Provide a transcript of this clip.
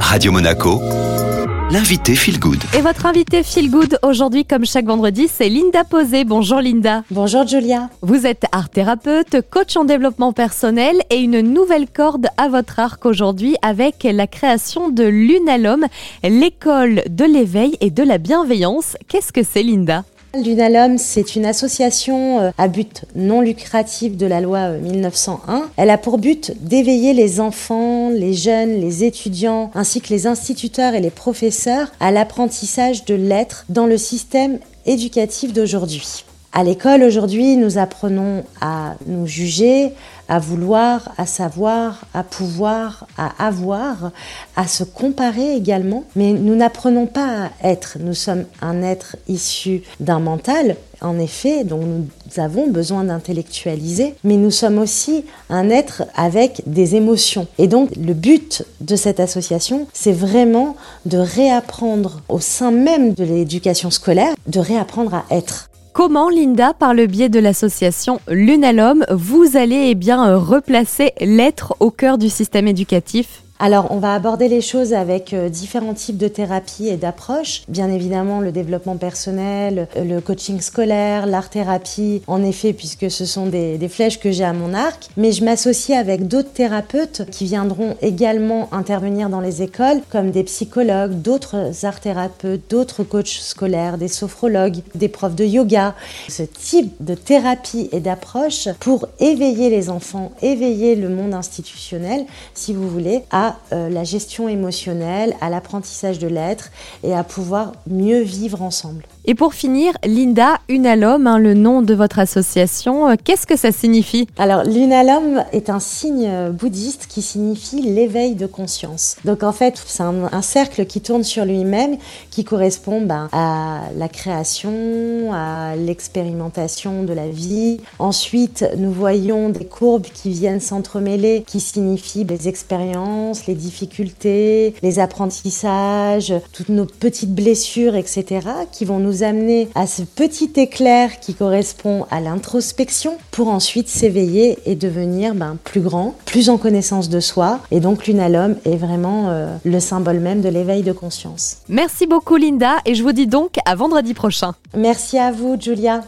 Radio Monaco, l'invité Feel Good. Et votre invité Feel Good aujourd'hui, comme chaque vendredi, c'est Linda Posé. Bonjour Linda. Bonjour Julia. Vous êtes art thérapeute, coach en développement personnel et une nouvelle corde à votre arc aujourd'hui avec la création de l'Unalom, l'école de l'éveil et de la bienveillance. Qu'est-ce que c'est Linda? L'Unalom, c'est une association euh, à but non lucratif de la loi 1901. Euh, Elle a pour but d'éveiller les enfants, les jeunes, les étudiants, ainsi que les instituteurs et les professeurs à l'apprentissage de l'être dans le système éducatif d'aujourd'hui. À l'école aujourd'hui, nous apprenons à nous juger, à vouloir, à savoir, à pouvoir, à avoir, à se comparer également. Mais nous n'apprenons pas à être. Nous sommes un être issu d'un mental, en effet, dont nous avons besoin d'intellectualiser, mais nous sommes aussi un être avec des émotions. Et donc, le but de cette association, c'est vraiment de réapprendre au sein même de l'éducation scolaire, de réapprendre à être. Comment, Linda, par le biais de l'association Lunalum, vous allez eh bien, replacer l'être au cœur du système éducatif? Alors, on va aborder les choses avec euh, différents types de thérapies et d'approches. Bien évidemment, le développement personnel, euh, le coaching scolaire, l'art-thérapie, en effet, puisque ce sont des, flèches que j'ai à mon arc. Mais je m'associe avec d'autres thérapeutes qui viendront également intervenir dans les écoles, comme des psychologues, d'autres art-thérapeutes, d'autres coachs scolaires, des sophrologues, des profs de yoga. Ce type de thérapie et d'approche pour éveiller les enfants, éveiller le monde institutionnel, si vous voulez, à euh, la gestion émotionnelle, à l'apprentissage de l'être et à pouvoir mieux vivre ensemble. Et pour finir, Linda Unalom, hein, le nom de votre association, euh, qu'est-ce que ça signifie? Alors, l'Unalom est un signe bouddhiste qui signifie l'éveil de conscience. Donc, en fait, c'est un, cercle qui tourne sur lui-même, qui correspond ben, à la création, à l'expérimentation de la vie. Ensuite, nous voyons des courbes qui viennent s'entremêler, qui signifient les expériences, les difficultés, les apprentissages, toutes nos petites blessures, etc., qui vont nous amener à ce petit éclair qui correspond à l'introspection pour ensuite s'éveiller et devenir ben, plus grand, plus en connaissance de soi. Et donc l'unalome est vraiment euh, le symbole même de l'éveil de conscience. Merci beaucoup Linda et je vous dis donc à vendredi prochain. Merci à vous Julia.